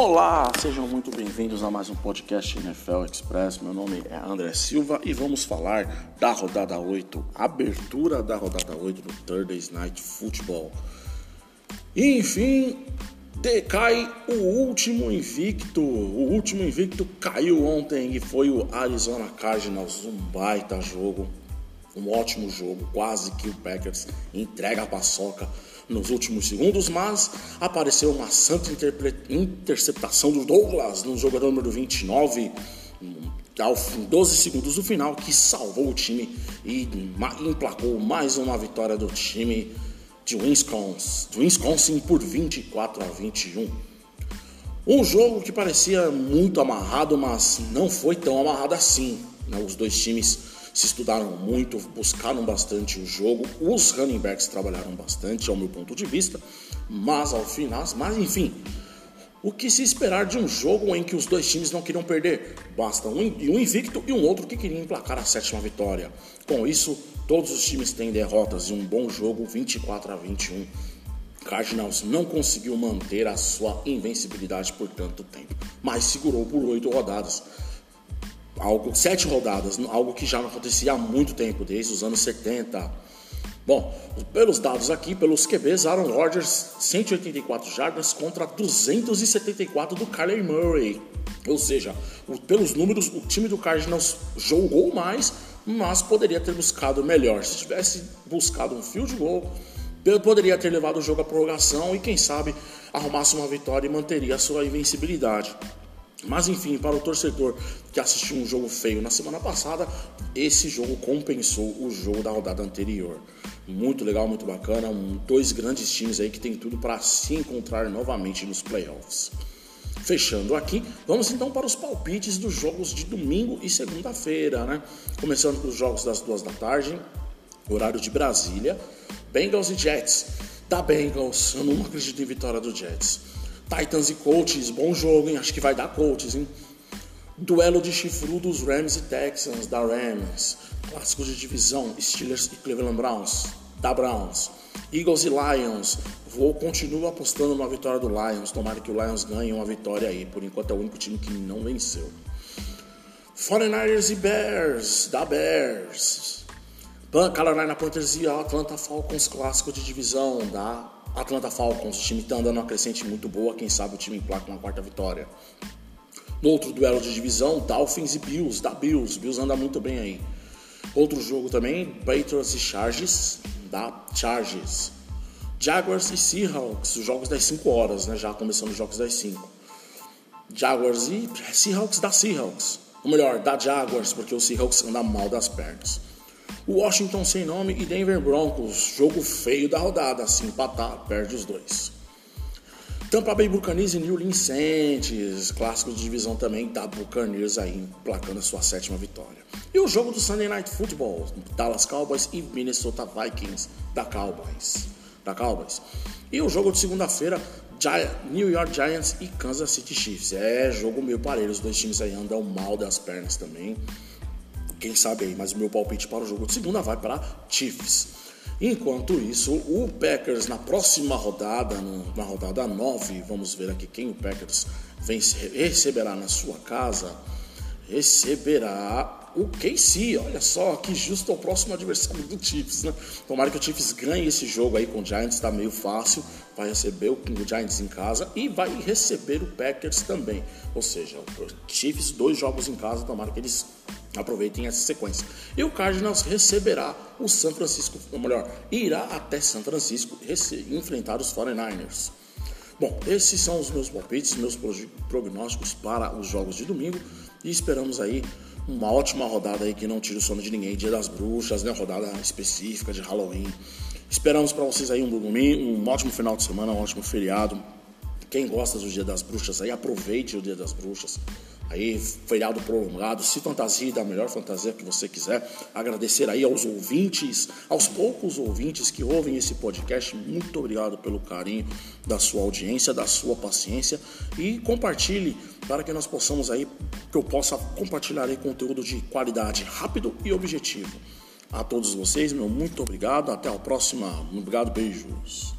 Olá, sejam muito bem-vindos a mais um podcast NFL Express. Meu nome é André Silva e vamos falar da rodada 8, abertura da rodada 8 do Thursday Night Football. E, enfim, decai o último invicto. O último invicto caiu ontem e foi o Arizona Cardinals, um baita jogo, um ótimo jogo, quase que o Packers entrega a paçoca nos últimos segundos, mas apareceu uma santa interceptação do Douglas no jogador número 29, ao fim 12 segundos do final, que salvou o time e emplacou mais uma vitória do time de Wisconsin, Wisconsin por 24 a 21. Um jogo que parecia muito amarrado, mas não foi tão amarrado assim. Né? Os dois times se estudaram muito, buscaram bastante o jogo, os running backs trabalharam bastante, ao meu ponto de vista, mas ao final, mas enfim, o que se esperar de um jogo em que os dois times não queriam perder? Basta um, um invicto e um outro que queria emplacar a sétima vitória. Com isso, todos os times têm derrotas e um bom jogo 24 a 21. Cardinals não conseguiu manter a sua invencibilidade por tanto tempo, mas segurou por oito rodadas algo sete rodadas, algo que já não acontecia há muito tempo, desde os anos 70. Bom, pelos dados aqui, pelos QBs, Aaron Rodgers 184 jardas contra 274 do Kyler Murray. Ou seja, pelos números, o time do Cardinals jogou mais, mas poderia ter buscado melhor. Se tivesse buscado um field goal, poderia ter levado o jogo à prorrogação e quem sabe arrumasse uma vitória e manteria a sua invencibilidade. Mas enfim, para o torcedor que assistiu um jogo feio na semana passada, esse jogo compensou o jogo da rodada anterior. Muito legal, muito bacana, dois grandes times aí que tem tudo para se encontrar novamente nos playoffs. Fechando aqui, vamos então para os palpites dos jogos de domingo e segunda-feira, né? Começando com os jogos das duas da tarde, horário de Brasília, Bengals e Jets. Da Bengals, eu não acredito em vitória do Jets. Titans e Colts, bom jogo, hein? Acho que vai dar Colts, hein? Duelo de chifrudos Rams e Texans, da Rams. Clássicos de divisão, Steelers e Cleveland Browns, da Browns. Eagles e Lions. Vou continuo apostando na vitória do Lions. Tomara que o Lions ganhe uma vitória aí. Por enquanto é o único time que não venceu. 49ers e Bears, da Bears. Carolina Panthers e Atlanta Falcons, clássico de divisão, da Atlanta Falcons, o time está andando uma crescente muito boa, quem sabe o time emplaca uma quarta vitória. No outro duelo de divisão, Dolphins e Bills, da Bills, Bills anda muito bem aí. Outro jogo também, Patriots e Chargers, da Chargers. Jaguars e Seahawks, os jogos das 5 horas, né? Já começando os jogos das 5. Jaguars e Seahawks da Seahawks. Ou melhor, da Jaguars, porque o Seahawks anda mal das pernas. Washington sem nome e Denver Broncos, jogo feio da rodada, se empatar, perde os dois. Tampa Bay Buccaneers e New Orleans Saints, clássico de divisão também da Buccaneers aí, placando a sua sétima vitória. E o jogo do Sunday Night Football, Dallas Cowboys e Minnesota Vikings da Cowboys, da Cowboys. E o jogo de segunda-feira, New York Giants e Kansas City Chiefs. É jogo meio parelho, os dois times aí andam mal das pernas também. Quem sabe aí, mas o meu palpite para o jogo de segunda vai para Chiefs. Enquanto isso, o Packers na próxima rodada, na rodada 9, vamos ver aqui quem o Packers vence, receberá na sua casa. Receberá o KC, olha só, que justo o próximo adversário do Chiefs, né? Tomara que o Chiefs ganhe esse jogo aí com o Giants, tá meio fácil. Vai receber o Giants em casa e vai receber o Packers também. Ou seja, o Chiefs, dois jogos em casa, tomara que eles aproveitem essa sequência. E o Cardinals receberá o San Francisco, ou melhor, irá até São Francisco enfrentar os 49ers. Bom, esses são os meus palpites, meus prognósticos para os jogos de domingo e esperamos aí uma ótima rodada aí que não tire o sono de ninguém, Dia das Bruxas, né? Rodada específica de Halloween. Esperamos para vocês aí um domingo, um ótimo final de semana, um ótimo feriado. Quem gosta do Dia das Bruxas aí, aproveite o Dia das Bruxas. Aí, feriado prolongado, se fantasie da melhor fantasia que você quiser. Agradecer aí aos ouvintes, aos poucos ouvintes que ouvem esse podcast. Muito obrigado pelo carinho da sua audiência, da sua paciência. E compartilhe para que nós possamos aí, que eu possa compartilhar aí conteúdo de qualidade, rápido e objetivo. A todos vocês, meu muito obrigado. Até a próxima. Obrigado, beijos.